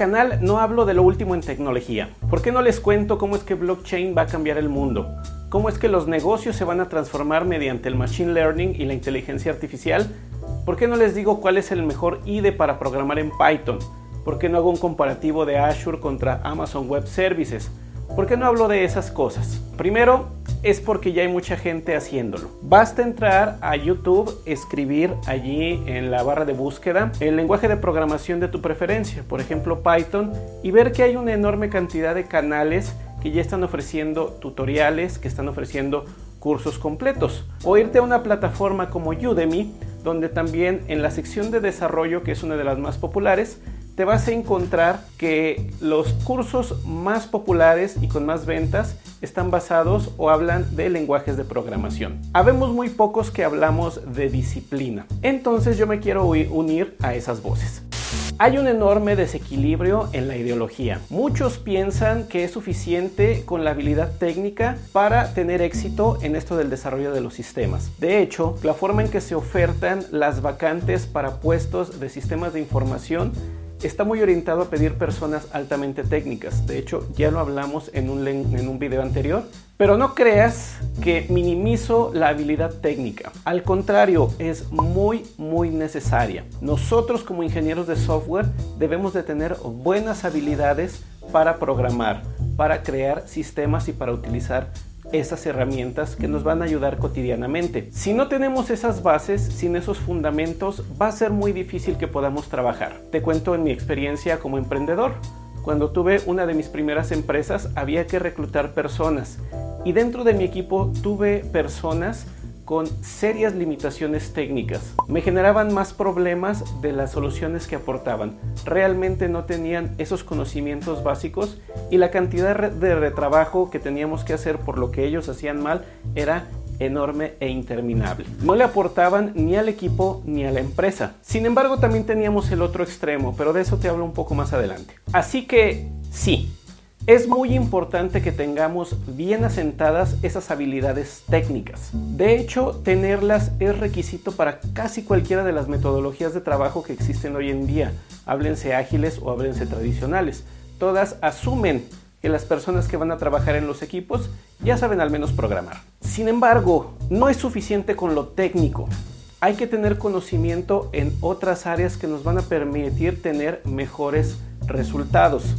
canal no hablo de lo último en tecnología. ¿Por qué no les cuento cómo es que blockchain va a cambiar el mundo? ¿Cómo es que los negocios se van a transformar mediante el machine learning y la inteligencia artificial? ¿Por qué no les digo cuál es el mejor IDE para programar en Python? ¿Por qué no hago un comparativo de Azure contra Amazon Web Services? ¿Por qué no hablo de esas cosas? Primero, es porque ya hay mucha gente haciéndolo. Basta entrar a YouTube, escribir allí en la barra de búsqueda el lenguaje de programación de tu preferencia, por ejemplo Python, y ver que hay una enorme cantidad de canales que ya están ofreciendo tutoriales, que están ofreciendo cursos completos. O irte a una plataforma como Udemy, donde también en la sección de desarrollo, que es una de las más populares, te vas a encontrar que los cursos más populares y con más ventas están basados o hablan de lenguajes de programación. Habemos muy pocos que hablamos de disciplina. Entonces yo me quiero unir a esas voces. Hay un enorme desequilibrio en la ideología. Muchos piensan que es suficiente con la habilidad técnica para tener éxito en esto del desarrollo de los sistemas. De hecho, la forma en que se ofertan las vacantes para puestos de sistemas de información está muy orientado a pedir personas altamente técnicas. De hecho, ya lo hablamos en un, en un video anterior. Pero no creas que minimizo la habilidad técnica. Al contrario, es muy, muy necesaria. Nosotros como ingenieros de software debemos de tener buenas habilidades para programar, para crear sistemas y para utilizar esas herramientas que nos van a ayudar cotidianamente. Si no tenemos esas bases, sin esos fundamentos, va a ser muy difícil que podamos trabajar. Te cuento en mi experiencia como emprendedor. Cuando tuve una de mis primeras empresas había que reclutar personas y dentro de mi equipo tuve personas con serias limitaciones técnicas. Me generaban más problemas de las soluciones que aportaban. Realmente no tenían esos conocimientos básicos y la cantidad de retrabajo que teníamos que hacer por lo que ellos hacían mal era enorme e interminable. No le aportaban ni al equipo ni a la empresa. Sin embargo, también teníamos el otro extremo, pero de eso te hablo un poco más adelante. Así que sí, es muy importante que tengamos bien asentadas esas habilidades técnicas. De hecho, tenerlas es requisito para casi cualquiera de las metodologías de trabajo que existen hoy en día, háblense ágiles o háblense tradicionales. Todas asumen que las personas que van a trabajar en los equipos ya saben al menos programar. Sin embargo, no es suficiente con lo técnico. Hay que tener conocimiento en otras áreas que nos van a permitir tener mejores resultados.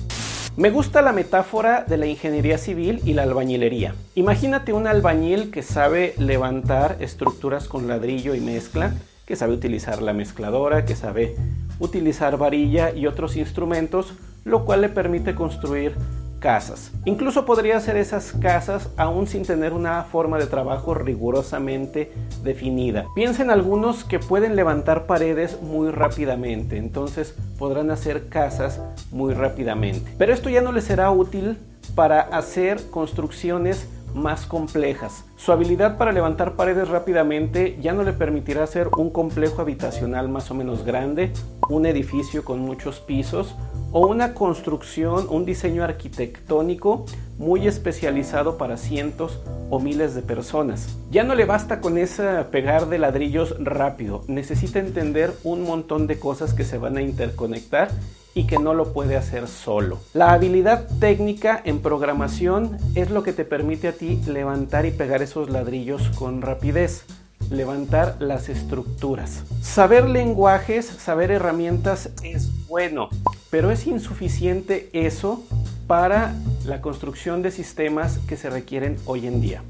Me gusta la metáfora de la ingeniería civil y la albañilería. Imagínate un albañil que sabe levantar estructuras con ladrillo y mezcla, que sabe utilizar la mezcladora, que sabe utilizar varilla y otros instrumentos, lo cual le permite construir casas. Incluso podría hacer esas casas aún sin tener una forma de trabajo rigurosamente definida. Piensen algunos que pueden levantar paredes muy rápidamente, entonces podrán hacer casas muy rápidamente. Pero esto ya no les será útil para hacer construcciones más complejas. Su habilidad para levantar paredes rápidamente ya no le permitirá hacer un complejo habitacional más o menos grande, un edificio con muchos pisos o una construcción, un diseño arquitectónico muy especializado para cientos o miles de personas. Ya no le basta con ese pegar de ladrillos rápido, necesita entender un montón de cosas que se van a interconectar y que no lo puede hacer solo. La habilidad técnica en programación es lo que te permite a ti levantar y pegar esos ladrillos con rapidez levantar las estructuras. Saber lenguajes, saber herramientas es bueno, pero es insuficiente eso para la construcción de sistemas que se requieren hoy en día.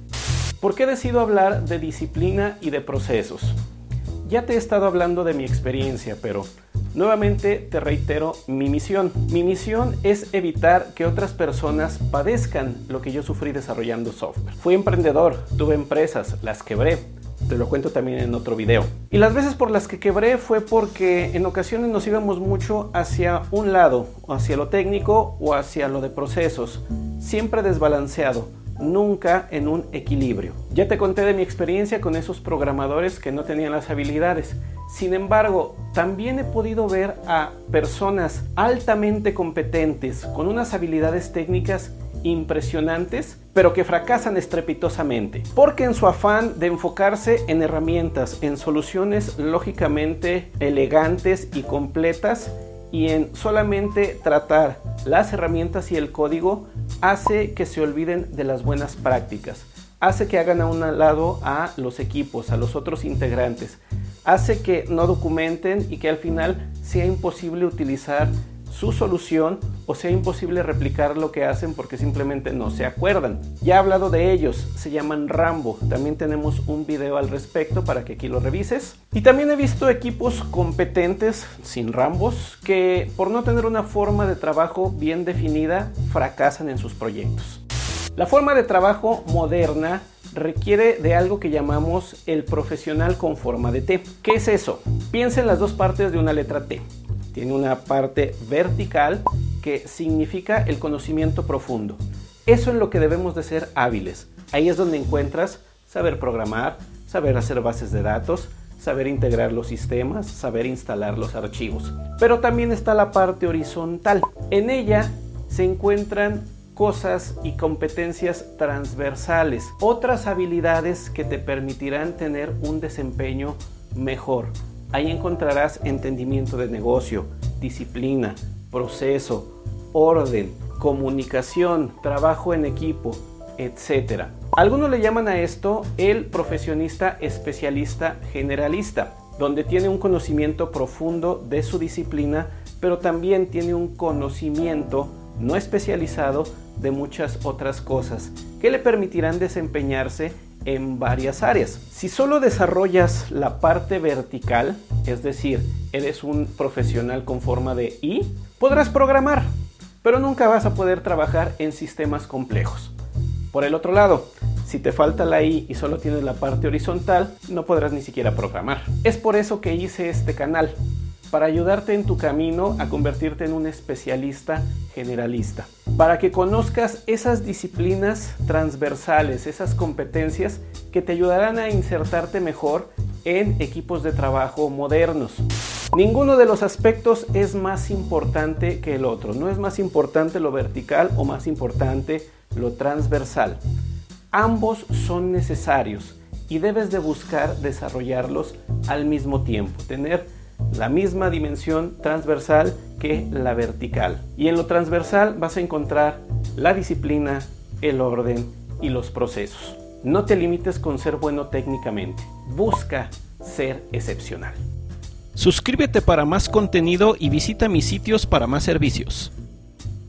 ¿Por qué decido hablar de disciplina y de procesos? Ya te he estado hablando de mi experiencia, pero nuevamente te reitero mi misión. Mi misión es evitar que otras personas padezcan lo que yo sufrí desarrollando software. Fui emprendedor, tuve empresas, las quebré te lo cuento también en otro video. Y las veces por las que quebré fue porque en ocasiones nos íbamos mucho hacia un lado, hacia lo técnico o hacia lo de procesos, siempre desbalanceado, nunca en un equilibrio. Ya te conté de mi experiencia con esos programadores que no tenían las habilidades. Sin embargo, también he podido ver a personas altamente competentes con unas habilidades técnicas impresionantes, pero que fracasan estrepitosamente, porque en su afán de enfocarse en herramientas, en soluciones lógicamente elegantes y completas, y en solamente tratar las herramientas y el código hace que se olviden de las buenas prácticas, hace que hagan a un lado a los equipos, a los otros integrantes, hace que no documenten y que al final sea imposible utilizar su solución o sea imposible replicar lo que hacen porque simplemente no se acuerdan. Ya he hablado de ellos, se llaman Rambo. También tenemos un video al respecto para que aquí lo revises. Y también he visto equipos competentes, sin Rambos, que por no tener una forma de trabajo bien definida, fracasan en sus proyectos. La forma de trabajo moderna requiere de algo que llamamos el profesional con forma de T. ¿Qué es eso? Piensa en las dos partes de una letra T. Tiene una parte vertical que significa el conocimiento profundo. Eso es lo que debemos de ser hábiles. Ahí es donde encuentras saber programar, saber hacer bases de datos, saber integrar los sistemas, saber instalar los archivos. Pero también está la parte horizontal. En ella se encuentran cosas y competencias transversales, otras habilidades que te permitirán tener un desempeño mejor. Ahí encontrarás entendimiento de negocio, disciplina, proceso, orden, comunicación, trabajo en equipo, etc. Algunos le llaman a esto el profesionista especialista generalista, donde tiene un conocimiento profundo de su disciplina, pero también tiene un conocimiento no especializado de muchas otras cosas que le permitirán desempeñarse en varias áreas. Si solo desarrollas la parte vertical, es decir, eres un profesional con forma de I, podrás programar, pero nunca vas a poder trabajar en sistemas complejos. Por el otro lado, si te falta la I y solo tienes la parte horizontal, no podrás ni siquiera programar. Es por eso que hice este canal, para ayudarte en tu camino a convertirte en un especialista generalista, para que conozcas esas disciplinas transversales, esas competencias que te ayudarán a insertarte mejor en equipos de trabajo modernos. Ninguno de los aspectos es más importante que el otro, no es más importante lo vertical o más importante lo transversal. Ambos son necesarios y debes de buscar desarrollarlos al mismo tiempo, tener la misma dimensión transversal que la vertical. Y en lo transversal vas a encontrar la disciplina, el orden y los procesos. No te limites con ser bueno técnicamente, busca ser excepcional. Suscríbete para más contenido y visita mis sitios para más servicios.